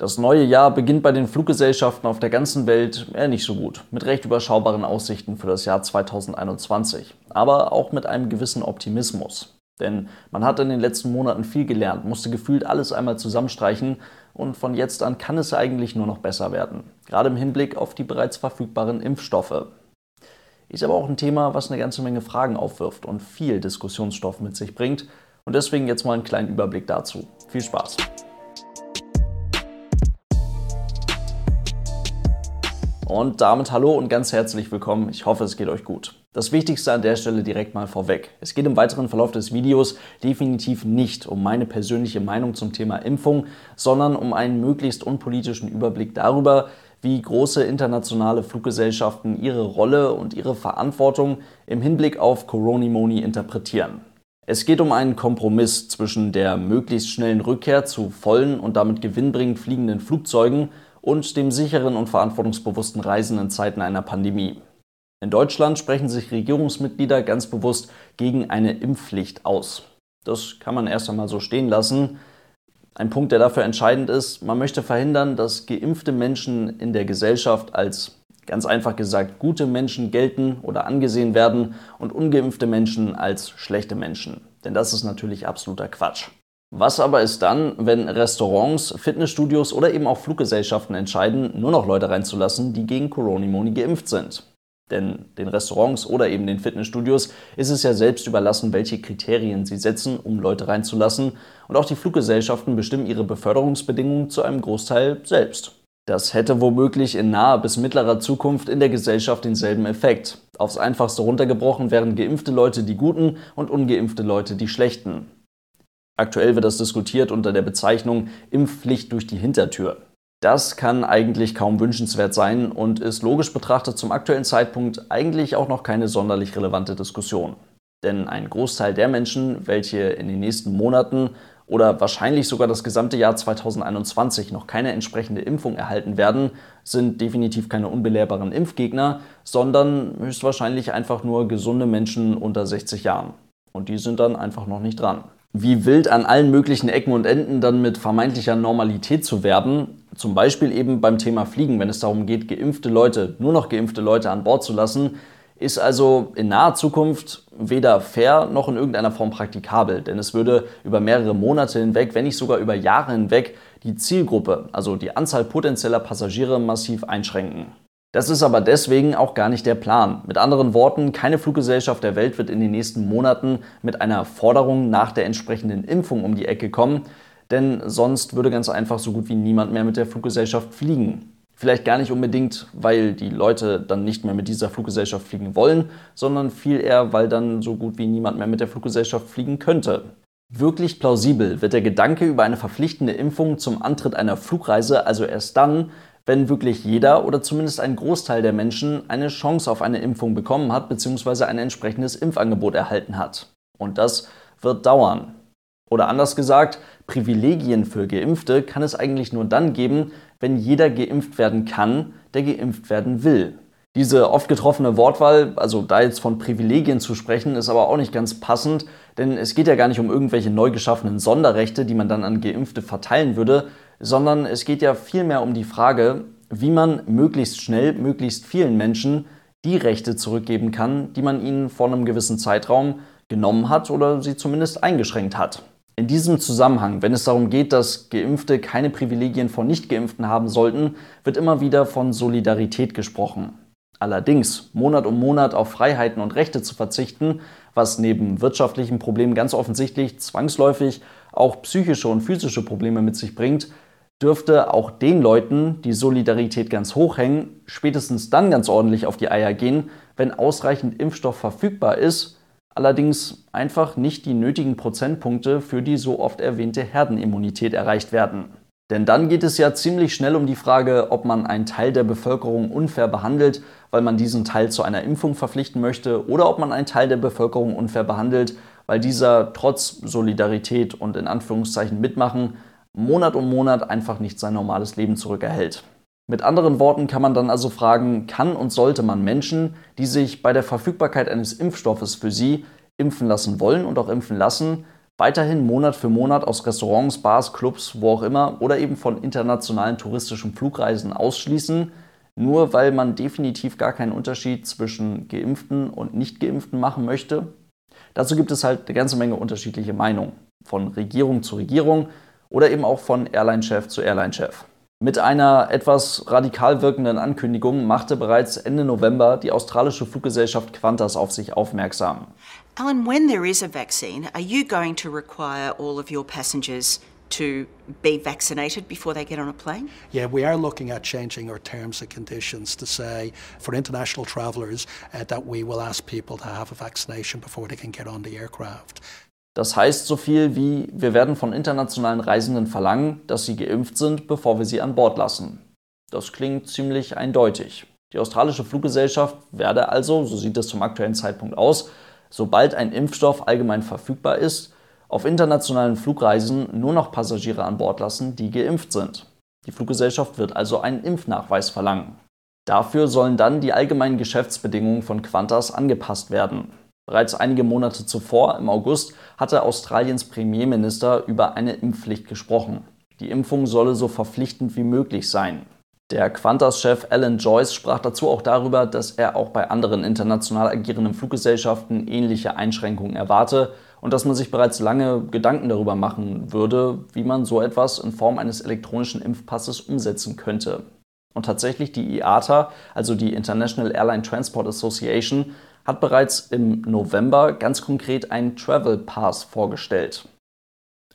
Das neue Jahr beginnt bei den Fluggesellschaften auf der ganzen Welt eher nicht so gut, mit recht überschaubaren Aussichten für das Jahr 2021, aber auch mit einem gewissen Optimismus. Denn man hat in den letzten Monaten viel gelernt, musste gefühlt alles einmal zusammenstreichen und von jetzt an kann es eigentlich nur noch besser werden, gerade im Hinblick auf die bereits verfügbaren Impfstoffe. Ist aber auch ein Thema, was eine ganze Menge Fragen aufwirft und viel Diskussionsstoff mit sich bringt und deswegen jetzt mal einen kleinen Überblick dazu. Viel Spaß! Und damit hallo und ganz herzlich willkommen. Ich hoffe, es geht euch gut. Das Wichtigste an der Stelle direkt mal vorweg. Es geht im weiteren Verlauf des Videos definitiv nicht um meine persönliche Meinung zum Thema Impfung, sondern um einen möglichst unpolitischen Überblick darüber, wie große internationale Fluggesellschaften ihre Rolle und ihre Verantwortung im Hinblick auf Coronimoni interpretieren. Es geht um einen Kompromiss zwischen der möglichst schnellen Rückkehr zu vollen und damit gewinnbringend fliegenden Flugzeugen und dem sicheren und verantwortungsbewussten Reisen in Zeiten einer Pandemie. In Deutschland sprechen sich Regierungsmitglieder ganz bewusst gegen eine Impfpflicht aus. Das kann man erst einmal so stehen lassen. Ein Punkt, der dafür entscheidend ist, man möchte verhindern, dass geimpfte Menschen in der Gesellschaft als ganz einfach gesagt gute Menschen gelten oder angesehen werden und ungeimpfte Menschen als schlechte Menschen. Denn das ist natürlich absoluter Quatsch. Was aber ist dann, wenn Restaurants, Fitnessstudios oder eben auch Fluggesellschaften entscheiden, nur noch Leute reinzulassen, die gegen Coronimoni geimpft sind? Denn den Restaurants oder eben den Fitnessstudios ist es ja selbst überlassen, welche Kriterien sie setzen, um Leute reinzulassen. Und auch die Fluggesellschaften bestimmen ihre Beförderungsbedingungen zu einem Großteil selbst. Das hätte womöglich in naher bis mittlerer Zukunft in der Gesellschaft denselben Effekt. Aufs einfachste runtergebrochen wären geimpfte Leute die Guten und ungeimpfte Leute die Schlechten. Aktuell wird das diskutiert unter der Bezeichnung Impfpflicht durch die Hintertür. Das kann eigentlich kaum wünschenswert sein und ist logisch betrachtet zum aktuellen Zeitpunkt eigentlich auch noch keine sonderlich relevante Diskussion. Denn ein Großteil der Menschen, welche in den nächsten Monaten oder wahrscheinlich sogar das gesamte Jahr 2021 noch keine entsprechende Impfung erhalten werden, sind definitiv keine unbelehrbaren Impfgegner, sondern höchstwahrscheinlich einfach nur gesunde Menschen unter 60 Jahren. Und die sind dann einfach noch nicht dran wie wild an allen möglichen Ecken und Enden dann mit vermeintlicher Normalität zu werben. Zum Beispiel eben beim Thema Fliegen, wenn es darum geht, geimpfte Leute, nur noch geimpfte Leute an Bord zu lassen, ist also in naher Zukunft weder fair noch in irgendeiner Form praktikabel, denn es würde über mehrere Monate hinweg, wenn nicht sogar über Jahre hinweg, die Zielgruppe, also die Anzahl potenzieller Passagiere massiv einschränken. Das ist aber deswegen auch gar nicht der Plan. Mit anderen Worten, keine Fluggesellschaft der Welt wird in den nächsten Monaten mit einer Forderung nach der entsprechenden Impfung um die Ecke kommen, denn sonst würde ganz einfach so gut wie niemand mehr mit der Fluggesellschaft fliegen. Vielleicht gar nicht unbedingt, weil die Leute dann nicht mehr mit dieser Fluggesellschaft fliegen wollen, sondern viel eher, weil dann so gut wie niemand mehr mit der Fluggesellschaft fliegen könnte. Wirklich plausibel wird der Gedanke über eine verpflichtende Impfung zum Antritt einer Flugreise also erst dann, wenn wirklich jeder oder zumindest ein Großteil der Menschen eine Chance auf eine Impfung bekommen hat bzw. ein entsprechendes Impfangebot erhalten hat. Und das wird dauern. Oder anders gesagt, Privilegien für Geimpfte kann es eigentlich nur dann geben, wenn jeder geimpft werden kann, der geimpft werden will. Diese oft getroffene Wortwahl, also da jetzt von Privilegien zu sprechen, ist aber auch nicht ganz passend, denn es geht ja gar nicht um irgendwelche neu geschaffenen Sonderrechte, die man dann an Geimpfte verteilen würde, sondern es geht ja vielmehr um die Frage, wie man möglichst schnell, möglichst vielen Menschen die Rechte zurückgeben kann, die man ihnen vor einem gewissen Zeitraum genommen hat oder sie zumindest eingeschränkt hat. In diesem Zusammenhang, wenn es darum geht, dass Geimpfte keine Privilegien von Nichtgeimpften haben sollten, wird immer wieder von Solidarität gesprochen. Allerdings, Monat um Monat auf Freiheiten und Rechte zu verzichten, was neben wirtschaftlichen Problemen ganz offensichtlich zwangsläufig auch psychische und physische Probleme mit sich bringt, dürfte auch den Leuten, die Solidarität ganz hoch hängen, spätestens dann ganz ordentlich auf die Eier gehen, wenn ausreichend Impfstoff verfügbar ist, allerdings einfach nicht die nötigen Prozentpunkte für die so oft erwähnte Herdenimmunität erreicht werden. Denn dann geht es ja ziemlich schnell um die Frage, ob man einen Teil der Bevölkerung unfair behandelt, weil man diesen Teil zu einer Impfung verpflichten möchte, oder ob man einen Teil der Bevölkerung unfair behandelt, weil dieser trotz Solidarität und in Anführungszeichen mitmachen Monat um Monat einfach nicht sein normales Leben zurückerhält. Mit anderen Worten kann man dann also fragen, kann und sollte man Menschen, die sich bei der Verfügbarkeit eines Impfstoffes für sie impfen lassen wollen und auch impfen lassen, weiterhin Monat für Monat aus Restaurants, Bars, Clubs, wo auch immer oder eben von internationalen touristischen Flugreisen ausschließen, nur weil man definitiv gar keinen Unterschied zwischen geimpften und nicht geimpften machen möchte. Dazu gibt es halt eine ganze Menge unterschiedliche Meinungen, von Regierung zu Regierung oder eben auch von Airline-Chef zu Airline-Chef. Mit einer etwas radikal wirkenden Ankündigung machte bereits Ende November die australische Fluggesellschaft Qantas auf sich aufmerksam. Alan, when there is a vaccine, are you going to require all of your passengers to be vaccinated before they get on a plane? Yeah, we are looking at changing our terms and conditions to say for international travellers uh, that we will ask people to have a vaccination before they can get on the aircraft. Das heißt so viel wie, wir werden von internationalen Reisenden verlangen, dass sie geimpft sind, bevor wir sie an Bord lassen. Das klingt ziemlich eindeutig. Die australische Fluggesellschaft werde also, so sieht es zum aktuellen Zeitpunkt aus, sobald ein Impfstoff allgemein verfügbar ist, auf internationalen Flugreisen nur noch Passagiere an Bord lassen, die geimpft sind. Die Fluggesellschaft wird also einen Impfnachweis verlangen. Dafür sollen dann die allgemeinen Geschäftsbedingungen von Qantas angepasst werden. Bereits einige Monate zuvor, im August, hatte Australiens Premierminister über eine Impfpflicht gesprochen. Die Impfung solle so verpflichtend wie möglich sein. Der Qantas-Chef Alan Joyce sprach dazu auch darüber, dass er auch bei anderen international agierenden Fluggesellschaften ähnliche Einschränkungen erwarte und dass man sich bereits lange Gedanken darüber machen würde, wie man so etwas in Form eines elektronischen Impfpasses umsetzen könnte. Und tatsächlich die IATA, also die International Airline Transport Association, hat bereits im November ganz konkret einen Travel Pass vorgestellt.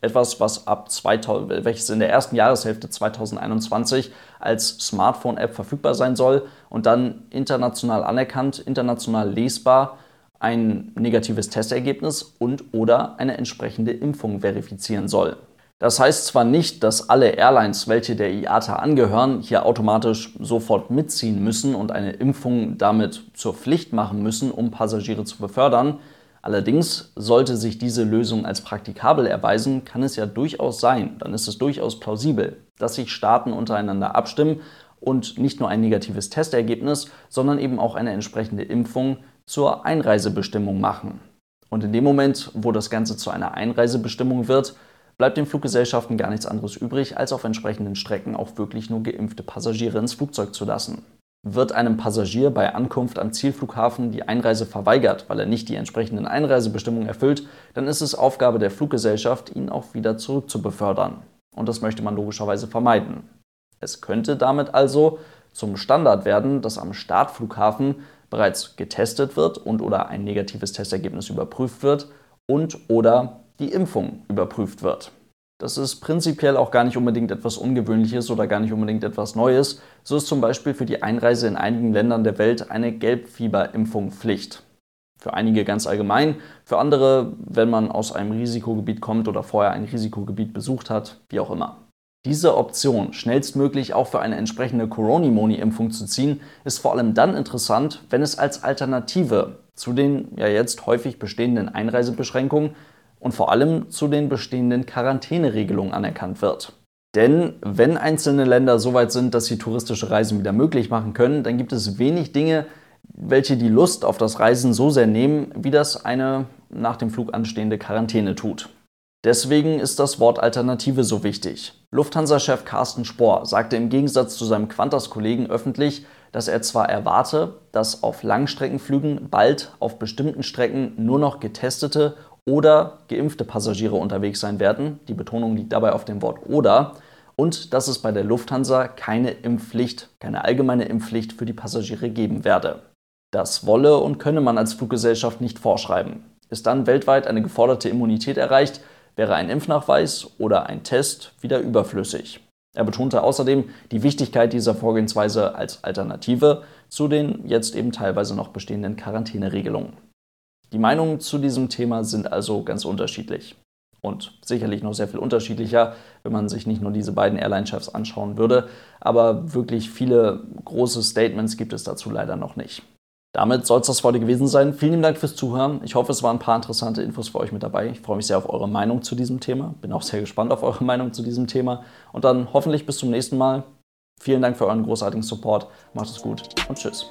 Etwas, was ab 2000, welches in der ersten Jahreshälfte 2021 als Smartphone-App verfügbar sein soll und dann international anerkannt, international lesbar ein negatives Testergebnis und oder eine entsprechende Impfung verifizieren soll. Das heißt zwar nicht, dass alle Airlines, welche der IATA angehören, hier automatisch sofort mitziehen müssen und eine Impfung damit zur Pflicht machen müssen, um Passagiere zu befördern. Allerdings sollte sich diese Lösung als praktikabel erweisen, kann es ja durchaus sein, dann ist es durchaus plausibel, dass sich Staaten untereinander abstimmen und nicht nur ein negatives Testergebnis, sondern eben auch eine entsprechende Impfung zur Einreisebestimmung machen. Und in dem Moment, wo das Ganze zu einer Einreisebestimmung wird, bleibt den Fluggesellschaften gar nichts anderes übrig, als auf entsprechenden Strecken auch wirklich nur geimpfte Passagiere ins Flugzeug zu lassen. Wird einem Passagier bei Ankunft am Zielflughafen die Einreise verweigert, weil er nicht die entsprechenden Einreisebestimmungen erfüllt, dann ist es Aufgabe der Fluggesellschaft, ihn auch wieder zurück zu befördern. Und das möchte man logischerweise vermeiden. Es könnte damit also zum Standard werden, dass am Startflughafen bereits getestet wird und oder ein negatives Testergebnis überprüft wird und oder die Impfung überprüft wird. Das ist prinzipiell auch gar nicht unbedingt etwas Ungewöhnliches oder gar nicht unbedingt etwas Neues. So ist zum Beispiel für die Einreise in einigen Ländern der Welt eine Gelbfieberimpfung Pflicht. Für einige ganz allgemein, für andere, wenn man aus einem Risikogebiet kommt oder vorher ein Risikogebiet besucht hat, wie auch immer. Diese Option, schnellstmöglich auch für eine entsprechende Coronimoni-Impfung zu ziehen, ist vor allem dann interessant, wenn es als Alternative zu den ja jetzt häufig bestehenden Einreisebeschränkungen und vor allem zu den bestehenden Quarantäneregelungen anerkannt wird. Denn wenn einzelne Länder so weit sind, dass sie touristische Reisen wieder möglich machen können, dann gibt es wenig Dinge, welche die Lust auf das Reisen so sehr nehmen, wie das eine nach dem Flug anstehende Quarantäne tut. Deswegen ist das Wort Alternative so wichtig. Lufthansa-Chef Carsten Spohr sagte im Gegensatz zu seinem Qantas-Kollegen öffentlich, dass er zwar erwarte, dass auf Langstreckenflügen bald auf bestimmten Strecken nur noch getestete oder geimpfte Passagiere unterwegs sein werden. Die Betonung liegt dabei auf dem Wort oder. Und dass es bei der Lufthansa keine Impfpflicht, keine allgemeine Impfpflicht für die Passagiere geben werde. Das wolle und könne man als Fluggesellschaft nicht vorschreiben. Ist dann weltweit eine geforderte Immunität erreicht, wäre ein Impfnachweis oder ein Test wieder überflüssig. Er betonte außerdem die Wichtigkeit dieser Vorgehensweise als Alternative zu den jetzt eben teilweise noch bestehenden Quarantäneregelungen. Die Meinungen zu diesem Thema sind also ganz unterschiedlich. Und sicherlich noch sehr viel unterschiedlicher, wenn man sich nicht nur diese beiden Airline-Chefs anschauen würde. Aber wirklich viele große Statements gibt es dazu leider noch nicht. Damit soll es das heute gewesen sein. Vielen Dank fürs Zuhören. Ich hoffe, es waren ein paar interessante Infos für euch mit dabei. Ich freue mich sehr auf eure Meinung zu diesem Thema. Bin auch sehr gespannt auf eure Meinung zu diesem Thema. Und dann hoffentlich bis zum nächsten Mal. Vielen Dank für euren großartigen Support. Macht es gut und tschüss.